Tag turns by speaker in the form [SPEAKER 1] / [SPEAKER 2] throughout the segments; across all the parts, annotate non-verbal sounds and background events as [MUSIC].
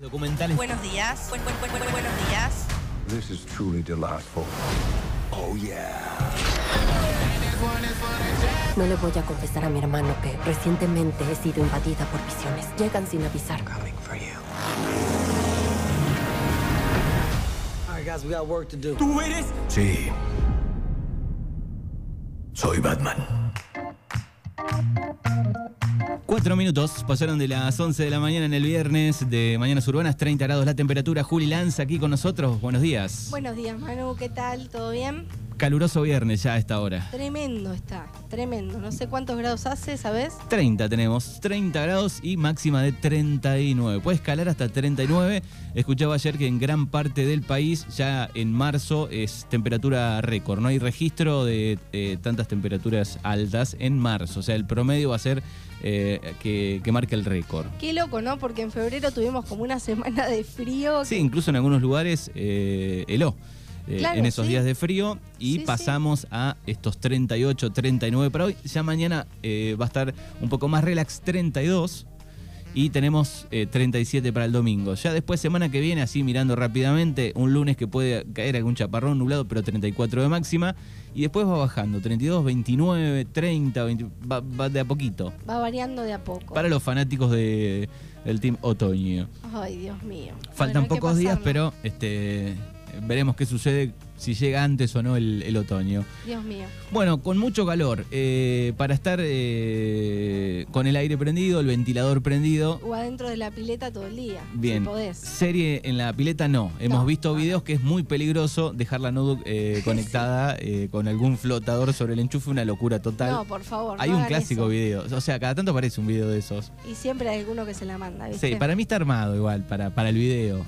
[SPEAKER 1] Documentales.
[SPEAKER 2] Buenos días. Buen- buen- buen- buen- buenos días.
[SPEAKER 3] This is truly delightful. Oh, yeah.
[SPEAKER 4] No le voy a confesar a mi hermano que recientemente he sido invadida por visiones. Llegan sin avisar.
[SPEAKER 3] Coming for you.
[SPEAKER 5] All right, guys, we got work to do.
[SPEAKER 3] Sí. Soy Batman.
[SPEAKER 1] Cuatro minutos pasaron de las 11 de la mañana en el viernes de Mañanas Urbanas, 30 grados la temperatura. Juli Lanza aquí con nosotros. Buenos días.
[SPEAKER 2] Buenos días, Manu. ¿Qué tal? ¿Todo bien?
[SPEAKER 1] Caluroso viernes ya a esta hora.
[SPEAKER 2] Tremendo está. Tremendo. No sé cuántos grados hace, ¿sabes?
[SPEAKER 1] 30 tenemos, 30 grados y máxima de 39. Puede escalar hasta 39. Escuchaba ayer que en gran parte del país ya en marzo es temperatura récord. No hay registro de eh, tantas temperaturas altas en marzo. O sea, el promedio va a ser eh, que, que marque el récord.
[SPEAKER 2] Qué loco, ¿no? Porque en febrero tuvimos como una semana de frío.
[SPEAKER 1] Sí,
[SPEAKER 2] que-
[SPEAKER 1] incluso en algunos lugares eh, heló. Eh,
[SPEAKER 2] Claro,
[SPEAKER 1] en esos
[SPEAKER 2] sí.
[SPEAKER 1] días de frío y
[SPEAKER 2] Sí, sí.
[SPEAKER 1] pasamos a estos 38, 39 para hoy. Ya mañana eh, va a estar un poco más relax, 32 y tenemos eh, 37 para el domingo. Ya después, semana que viene, así mirando rápidamente, un lunes que puede caer algún chaparrón nublado, pero 34 de máxima. Y después va bajando, 32, 29, 30, 20, va, va de a poquito.
[SPEAKER 2] Va variando de a poco.
[SPEAKER 1] Para los fanáticos de, del Team Otoño.
[SPEAKER 2] Ay, Dios mío.
[SPEAKER 1] Faltan
[SPEAKER 2] Bueno,
[SPEAKER 1] pocos días, pero este, veremos qué sucede, si llega antes o no el, el otoño.
[SPEAKER 2] Dios mío.
[SPEAKER 1] Bueno, con mucho calor, eh, para estar eh, con el aire prendido, el ventilador prendido.
[SPEAKER 2] O adentro de la pileta todo el día.
[SPEAKER 1] Bien,
[SPEAKER 2] Si podés.
[SPEAKER 1] serie en la pileta no. Hemos
[SPEAKER 2] No,
[SPEAKER 1] visto
[SPEAKER 2] no,
[SPEAKER 1] videos que es muy peligroso dejar la notebook eh, [LAUGHS] conectada eh, con algún flotador sobre el enchufe, una locura total.
[SPEAKER 2] No, por favor.
[SPEAKER 1] Hay
[SPEAKER 2] no
[SPEAKER 1] un clásico
[SPEAKER 2] eso.
[SPEAKER 1] video, o sea, cada tanto aparece un video de esos.
[SPEAKER 2] Y siempre hay alguno que se la manda, ¿viste?
[SPEAKER 1] Sí, para mí está armado igual, para, para el video.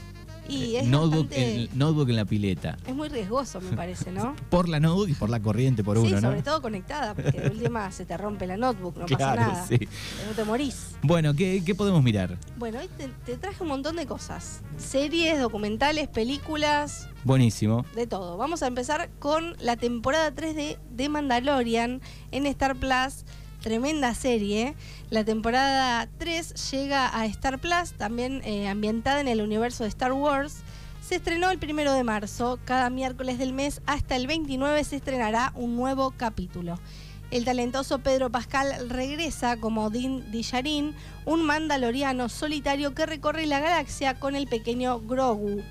[SPEAKER 2] Y
[SPEAKER 1] Eh,
[SPEAKER 2] es
[SPEAKER 1] notebook,
[SPEAKER 2] bastante-
[SPEAKER 1] en, notebook en la pileta.
[SPEAKER 2] Es muy riesgoso, me parece, ¿no? [LAUGHS]
[SPEAKER 1] Por la notebook y por la corriente, por
[SPEAKER 2] sí,
[SPEAKER 1] uno, ¿no?
[SPEAKER 2] sobre todo conectada, porque de última [LAUGHS] se te rompe la notebook, no pasa
[SPEAKER 1] Claro,
[SPEAKER 2] nada.
[SPEAKER 1] sí.
[SPEAKER 2] No te morís.
[SPEAKER 1] Bueno, ¿qué, qué podemos mirar?
[SPEAKER 2] Bueno, hoy te, te traje un montón de cosas. Series, documentales, películas,
[SPEAKER 1] Buenísimo.
[SPEAKER 2] de todo. Vamos a empezar con la temporada 3 de The Mandalorian en Star Plus. Tremenda serie. La temporada 3 llega a Star Plus, también eh, ambientada en el universo de Star Wars. Se estrenó el primero de marzo. Cada miércoles del mes hasta el 29 se estrenará un nuevo capítulo. El talentoso Pedro Pascal regresa como Din Djarin, un mandaloriano solitario que recorre la galaxia con el pequeño Grogu.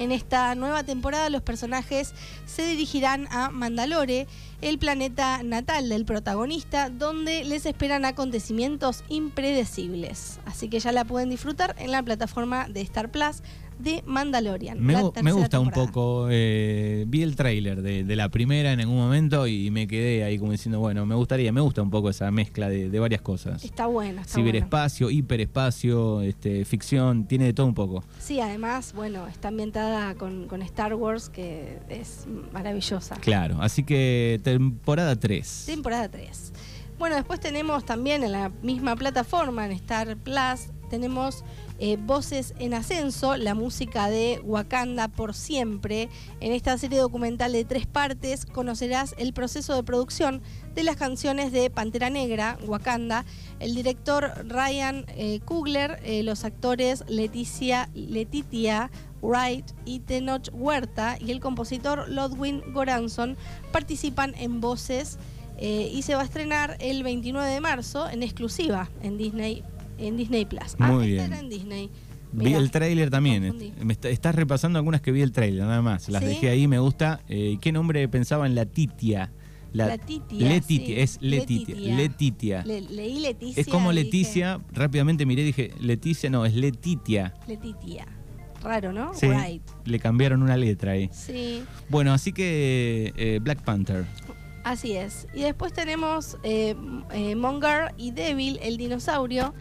[SPEAKER 2] En esta nueva temporada los personajes se dirigirán a Mandalore, el planeta natal del protagonista, donde les esperan acontecimientos impredecibles. Así que ya la pueden disfrutar en la plataforma de Star Plus de Mandalorian.
[SPEAKER 1] Me,
[SPEAKER 2] la
[SPEAKER 1] me gusta un poco. eh, vi el tráiler de, de la primera en algún momento y me quedé ahí como diciendo, bueno, me gustaría, me gusta un poco esa mezcla de, de varias cosas.
[SPEAKER 2] Está buena.
[SPEAKER 1] Ciberespacio, hiperespacio, este, ficción, tiene de todo un poco.
[SPEAKER 2] Sí, además, bueno, está ambientada con, con Star Wars, que es maravillosa.
[SPEAKER 1] Claro, así que temporada 3.
[SPEAKER 2] Temporada 3. Bueno, después tenemos también en la misma plataforma, en Star Plus, tenemos eh, Voces en Ascenso, la música de Wakanda por siempre. En esta serie documental de tres partes conocerás el proceso de producción de las canciones de Pantera Negra, Wakanda, el director Ryan eh, Coogler, eh, los actores Leticia, Letitia Wright y Tenoch Huerta y el compositor Ludwig Goranson participan en Voces eh, y se va a estrenar el 29 de marzo en exclusiva en Disney en Disney Plus. Ah,
[SPEAKER 1] Muy
[SPEAKER 2] esta
[SPEAKER 1] bien.
[SPEAKER 2] era en Disney.
[SPEAKER 1] Vi el tráiler también.
[SPEAKER 2] confundí.
[SPEAKER 1] Me está- estás repasando algunas que vi el tráiler, nada más. Las
[SPEAKER 2] ¿Sí?
[SPEAKER 1] dejé ahí, me gusta. Eh, ¿Qué nombre pensaba en la Titia?
[SPEAKER 2] La Titia,
[SPEAKER 1] Letitia,
[SPEAKER 2] sí.
[SPEAKER 1] es Letitia.
[SPEAKER 2] Letitia.
[SPEAKER 1] Letitia.
[SPEAKER 2] Le- leí Leticia.
[SPEAKER 1] es como
[SPEAKER 2] dije,
[SPEAKER 1] Leticia, rápidamente miré y dije, Leticia, no, es Letitia.
[SPEAKER 2] Letitia. Raro, ¿no?
[SPEAKER 1] Sí,
[SPEAKER 2] Right.
[SPEAKER 1] le cambiaron una letra ahí.
[SPEAKER 2] Sí.
[SPEAKER 1] Bueno, así que eh, Black Panther.
[SPEAKER 2] Así es. Y después tenemos eh, eh, Monger y Devil, el dinosaurio.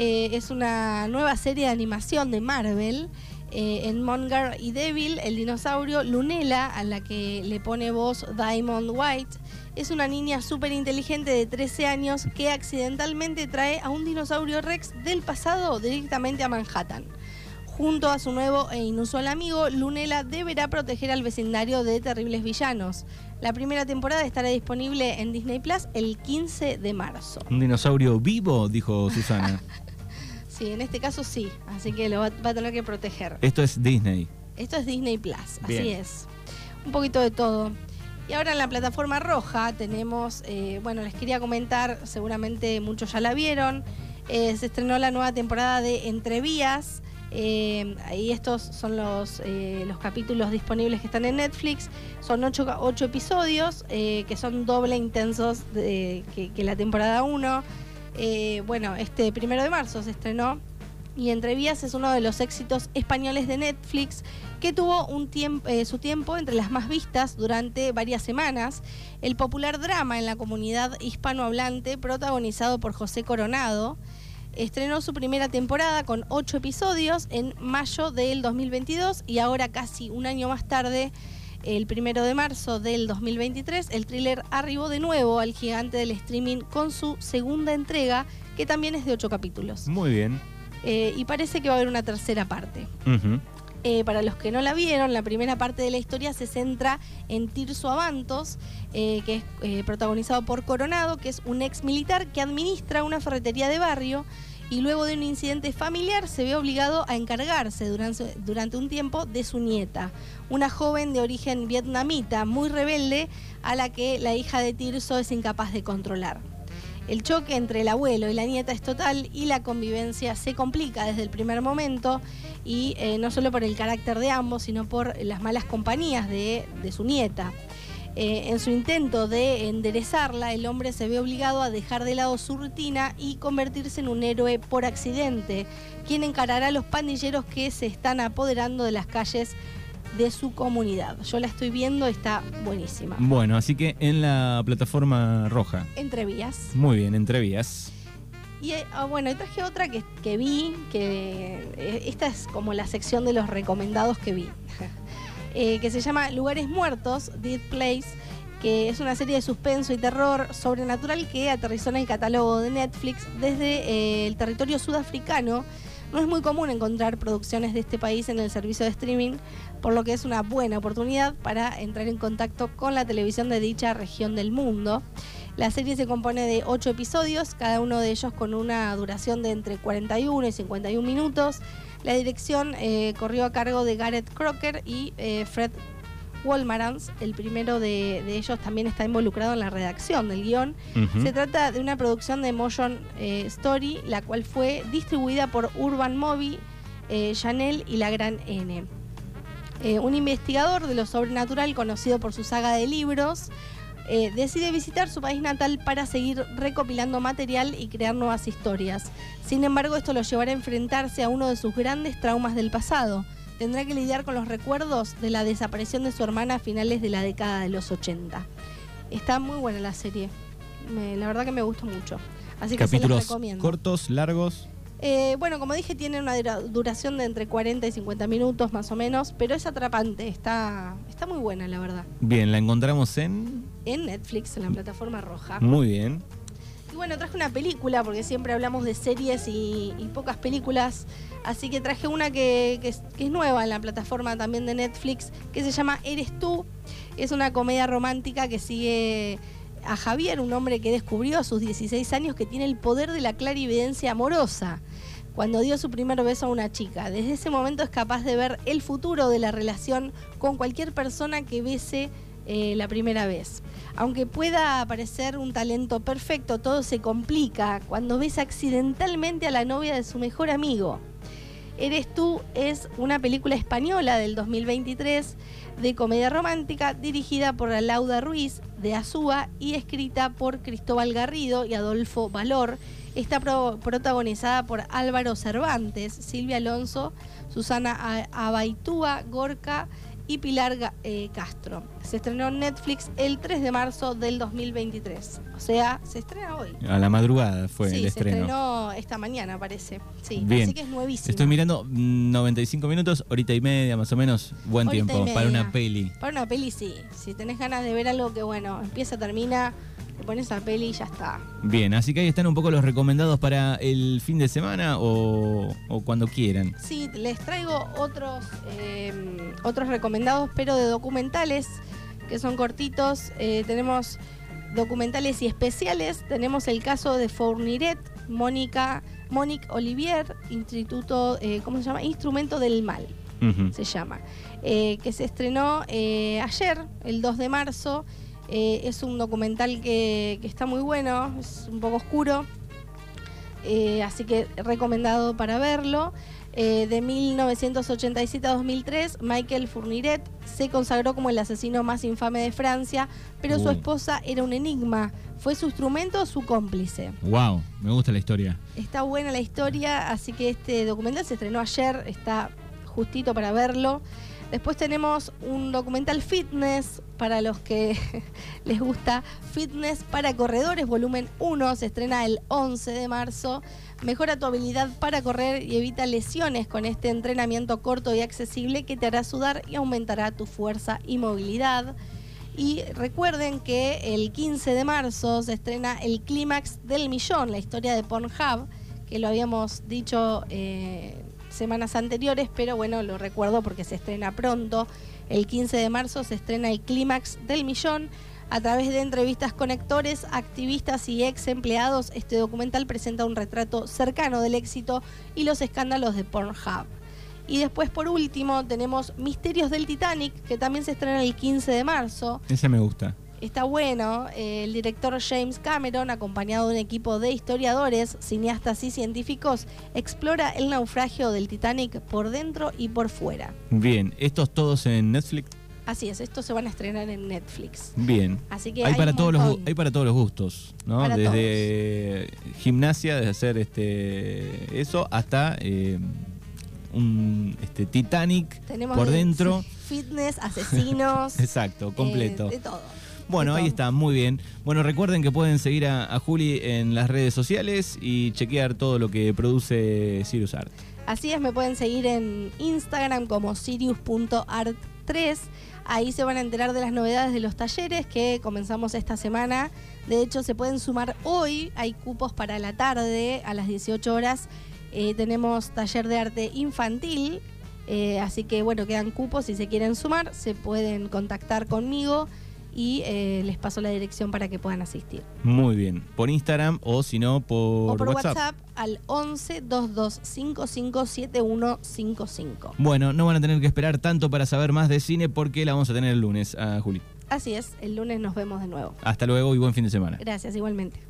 [SPEAKER 2] Eh, es una nueva serie de animación de Marvel. Eh, en Monger y Devil, el dinosaurio, Lunela, a la que le pone voz Diamond White, es una niña súper inteligente de 13 años que accidentalmente trae a un dinosaurio Rex del pasado directamente a Manhattan. Junto a su nuevo e inusual amigo, Lunela deberá proteger al vecindario de terribles villanos. La primera temporada estará disponible en Disney Plus el 15 de marzo.
[SPEAKER 1] Un dinosaurio vivo, dijo Susana. [LAUGHS]
[SPEAKER 2] Sí, en este caso sí, así que lo va, va a tener que proteger.
[SPEAKER 1] Esto es Disney.
[SPEAKER 2] Esto es Disney Plus,
[SPEAKER 1] Bien.
[SPEAKER 2] así es. Un poquito de todo. Y ahora en la plataforma roja tenemos, eh, bueno, les quería comentar, seguramente muchos ya la vieron, eh, se estrenó la nueva temporada de Entrevías. Eh, ahí estos son los, eh, los capítulos disponibles que están en Netflix. Son ocho, ocho episodios eh, que son doble intensos de- que, que la temporada 1. Bueno, este primero de marzo se estrenó y Entrevías es uno de los éxitos españoles de Netflix que tuvo un eh, su tiempo entre las más vistas durante varias semanas. El popular drama en la comunidad hispanohablante, protagonizado por José Coronado, estrenó su primera temporada con ocho episodios en mayo del 2022 y ahora casi un año más tarde, el primero de marzo del 2023, el thriller arribó de nuevo al gigante del streaming con su segunda entrega, que también es de ocho capítulos.
[SPEAKER 1] Muy bien.
[SPEAKER 2] Eh, y parece que va a haber una tercera parte. Eh, para los que no la vieron, la primera parte de la historia se centra en Tirso Avantos, eh, que es eh, protagonizado por Coronado, que es un ex militar que administra una ferretería de barrio y luego de un incidente familiar se ve obligado a encargarse durante, un tiempo de su nieta, una joven de origen vietnamita muy rebelde a la que la hija de Tirso es incapaz de controlar. El choque entre el abuelo y la nieta es total y la convivencia se complica desde el primer momento y eh, no solo por el carácter de ambos, sino por las malas compañías de su nieta. Eh, en su intento de enderezarla, el hombre se ve obligado a dejar de lado su rutina y convertirse en un héroe por accidente, quien encarará a los pandilleros que se están apoderando de las calles de su comunidad. Yo la estoy viendo, está buenísima.
[SPEAKER 1] Bueno, así que en la plataforma roja.
[SPEAKER 2] Entre vías.
[SPEAKER 1] Muy bien, entrevías.
[SPEAKER 2] Y ah, bueno, traje otra que, que vi, que eh, esta es como la sección de los recomendados que vi, [LAUGHS] Eh, que se llama Lugares Muertos, Dead Place, que es una serie de suspenso y terror sobrenatural que aterrizó en el catálogo de Netflix desde eh, el territorio sudafricano. No es muy común encontrar producciones de este país en el servicio de streaming, por lo que es una buena oportunidad para entrar en contacto con la televisión de dicha región del mundo. La serie se compone de ocho episodios, cada uno de ellos con una duración de entre 41 y 51 minutos. La dirección eh, corrió a cargo de Gareth Crocker y eh, Fred Wolmarans. El primero de, de ellos también está involucrado en la redacción del
[SPEAKER 1] guion.
[SPEAKER 2] Se trata de una producción de Motion eh, Story, la cual fue distribuida por Urban Movie, eh, Chanel y La Gran N. Eh, un investigador de lo sobrenatural conocido por su saga de libros eh, decide visitar su país natal para seguir recopilando material y crear nuevas historias. Sin embargo, esto lo llevará a enfrentarse a uno de sus grandes traumas del pasado. Tendrá que lidiar con los recuerdos de la desaparición de su hermana a finales de la década de los 80. Está muy buena la serie. Me- la verdad que me gustó mucho. Así que se
[SPEAKER 1] Capítulos
[SPEAKER 2] recomiendo.
[SPEAKER 1] cortos, largos.
[SPEAKER 2] Eh, bueno, como dije, tiene una dura- duración de entre 40 y 50 minutos más o menos, pero es atrapante, está, está muy buena la verdad.
[SPEAKER 1] Bien, la encontramos en.
[SPEAKER 2] En Netflix, en la plataforma roja.
[SPEAKER 1] Muy bien.
[SPEAKER 2] Y bueno, traje una película, porque siempre hablamos de series y, y pocas películas, así que traje una que, que es, que es nueva en la plataforma también de Netflix, que se llama Eres tú. Es una comedia romántica que sigue a Javier, un hombre que descubrió a sus 16 años que tiene el poder de la clarividencia amorosa cuando dio su primer beso a una chica. Desde ese momento es capaz de ver el futuro de la relación con cualquier persona que bese eh, la primera vez. Aunque pueda parecer un talento perfecto, todo se complica cuando besa accidentalmente a la novia de su mejor amigo. Eres tú es una película española del 2023 de comedia romántica dirigida por Lauda Ruiz de Azúa y escrita por Cristóbal Garrido y Adolfo Valor. Está pro- protagonizada por Álvaro Cervantes, Silvia Alonso, Susana Abaitúa, Gorka y Pilar eh, Castro. Se estrenó en Netflix el 3 de marzo del 2023. O sea, se estrena hoy.
[SPEAKER 1] A la madrugada fue
[SPEAKER 2] sí,
[SPEAKER 1] el
[SPEAKER 2] se
[SPEAKER 1] estreno.
[SPEAKER 2] estrenó esta mañana, parece. Sí,
[SPEAKER 1] Bien.
[SPEAKER 2] así que es nuevísimo.
[SPEAKER 1] Estoy mirando mm, 95 minutos, horita y media más o menos. Buen
[SPEAKER 2] Horita
[SPEAKER 1] tiempo para una peli.
[SPEAKER 2] Para una peli, sí. Si tenés ganas de ver algo que, bueno, empieza, termina, te pones a peli y ya está.
[SPEAKER 1] Bien, así que ahí están un poco los recomendados para el fin de semana o, o cuando quieran.
[SPEAKER 2] Sí, les traigo otros, eh, otros recomendados, pero de documentales, que son cortitos. Eh, tenemos documentales y especiales. Tenemos el caso de Fourniret, Mónica Monique Olivier, Instituto, eh, ¿cómo se llama? Instrumento del Mal, se llama, que se estrenó ayer, el 2 de marzo. Eh, es un documental que, que está muy bueno, es un poco oscuro, eh, así que recomendado para verlo. Eh, de 1987 a 2003, Michael Fourniret se consagró como el asesino más infame de Francia, pero su esposa era un enigma. ¿Fue su instrumento o su cómplice?
[SPEAKER 1] Wow, me gusta la historia.
[SPEAKER 2] Está buena la historia, así que este documental se estrenó ayer, está justito para verlo. Después tenemos un documental fitness para los que [LAUGHS] les gusta. Fitness para corredores, volumen 1, se estrena el 11 de marzo. Mejora tu habilidad para correr y evita lesiones con este entrenamiento corto y accesible que te hará sudar y aumentará tu fuerza y movilidad. Y recuerden que el 15 de marzo se estrena el clímax del millón, la historia de Pornhub, que lo habíamos dicho eh, semanas anteriores, pero bueno, lo recuerdo porque se estrena pronto. El 15 de marzo se estrena el clímax del millón. A través de entrevistas con actores, activistas y ex empleados, este documental presenta un retrato cercano del éxito y los escándalos de Pornhub. Y después, por último, tenemos Misterios del Titanic, que también se estrena el 15 de marzo.
[SPEAKER 1] Ese me gusta.
[SPEAKER 2] Está bueno, eh, el director James Cameron, acompañado de un equipo de historiadores, cineastas y científicos, explora el naufragio del Titanic por dentro y por fuera.
[SPEAKER 1] Bien, estos todos en Netflix.
[SPEAKER 2] Así es, estos se van a estrenar en Netflix.
[SPEAKER 1] Bien.
[SPEAKER 2] Así que
[SPEAKER 1] hay,
[SPEAKER 2] hay
[SPEAKER 1] para todos los hay para todos los gustos, ¿no?
[SPEAKER 2] Para
[SPEAKER 1] desde gimnasia, desde hacer este eso hasta eh, un este Titanic
[SPEAKER 2] Tenemos
[SPEAKER 1] por
[SPEAKER 2] de-
[SPEAKER 1] dentro.
[SPEAKER 2] fitness, asesinos. [LAUGHS]
[SPEAKER 1] Exacto, completo.
[SPEAKER 2] eh, de todo.
[SPEAKER 1] Bueno, ahí está, muy bien. Bueno, recuerden que pueden seguir a, a Juli en las redes sociales y chequear todo lo que produce Sirius Art.
[SPEAKER 2] Así es, me pueden seguir en Instagram como sirius.art3. Ahí se van a enterar de las novedades de los talleres que comenzamos esta semana. De hecho, se pueden sumar hoy. Hay cupos para la tarde a las 18 horas. Eh, tenemos taller de arte infantil. eh, así que bueno, quedan cupos. Si se quieren sumar, se pueden contactar conmigo y eh, les paso la dirección para que puedan asistir.
[SPEAKER 1] Muy bien. Por Instagram o si no por,
[SPEAKER 2] o por WhatsApp,
[SPEAKER 1] WhatsApp.
[SPEAKER 2] al 11 22 55 7155.
[SPEAKER 1] Bueno, no van a tener que esperar tanto para saber más de cine porque la vamos a tener el lunes a Juli.
[SPEAKER 2] Así es, el lunes nos vemos de nuevo.
[SPEAKER 1] Hasta luego y buen fin de semana.
[SPEAKER 2] Gracias, igualmente.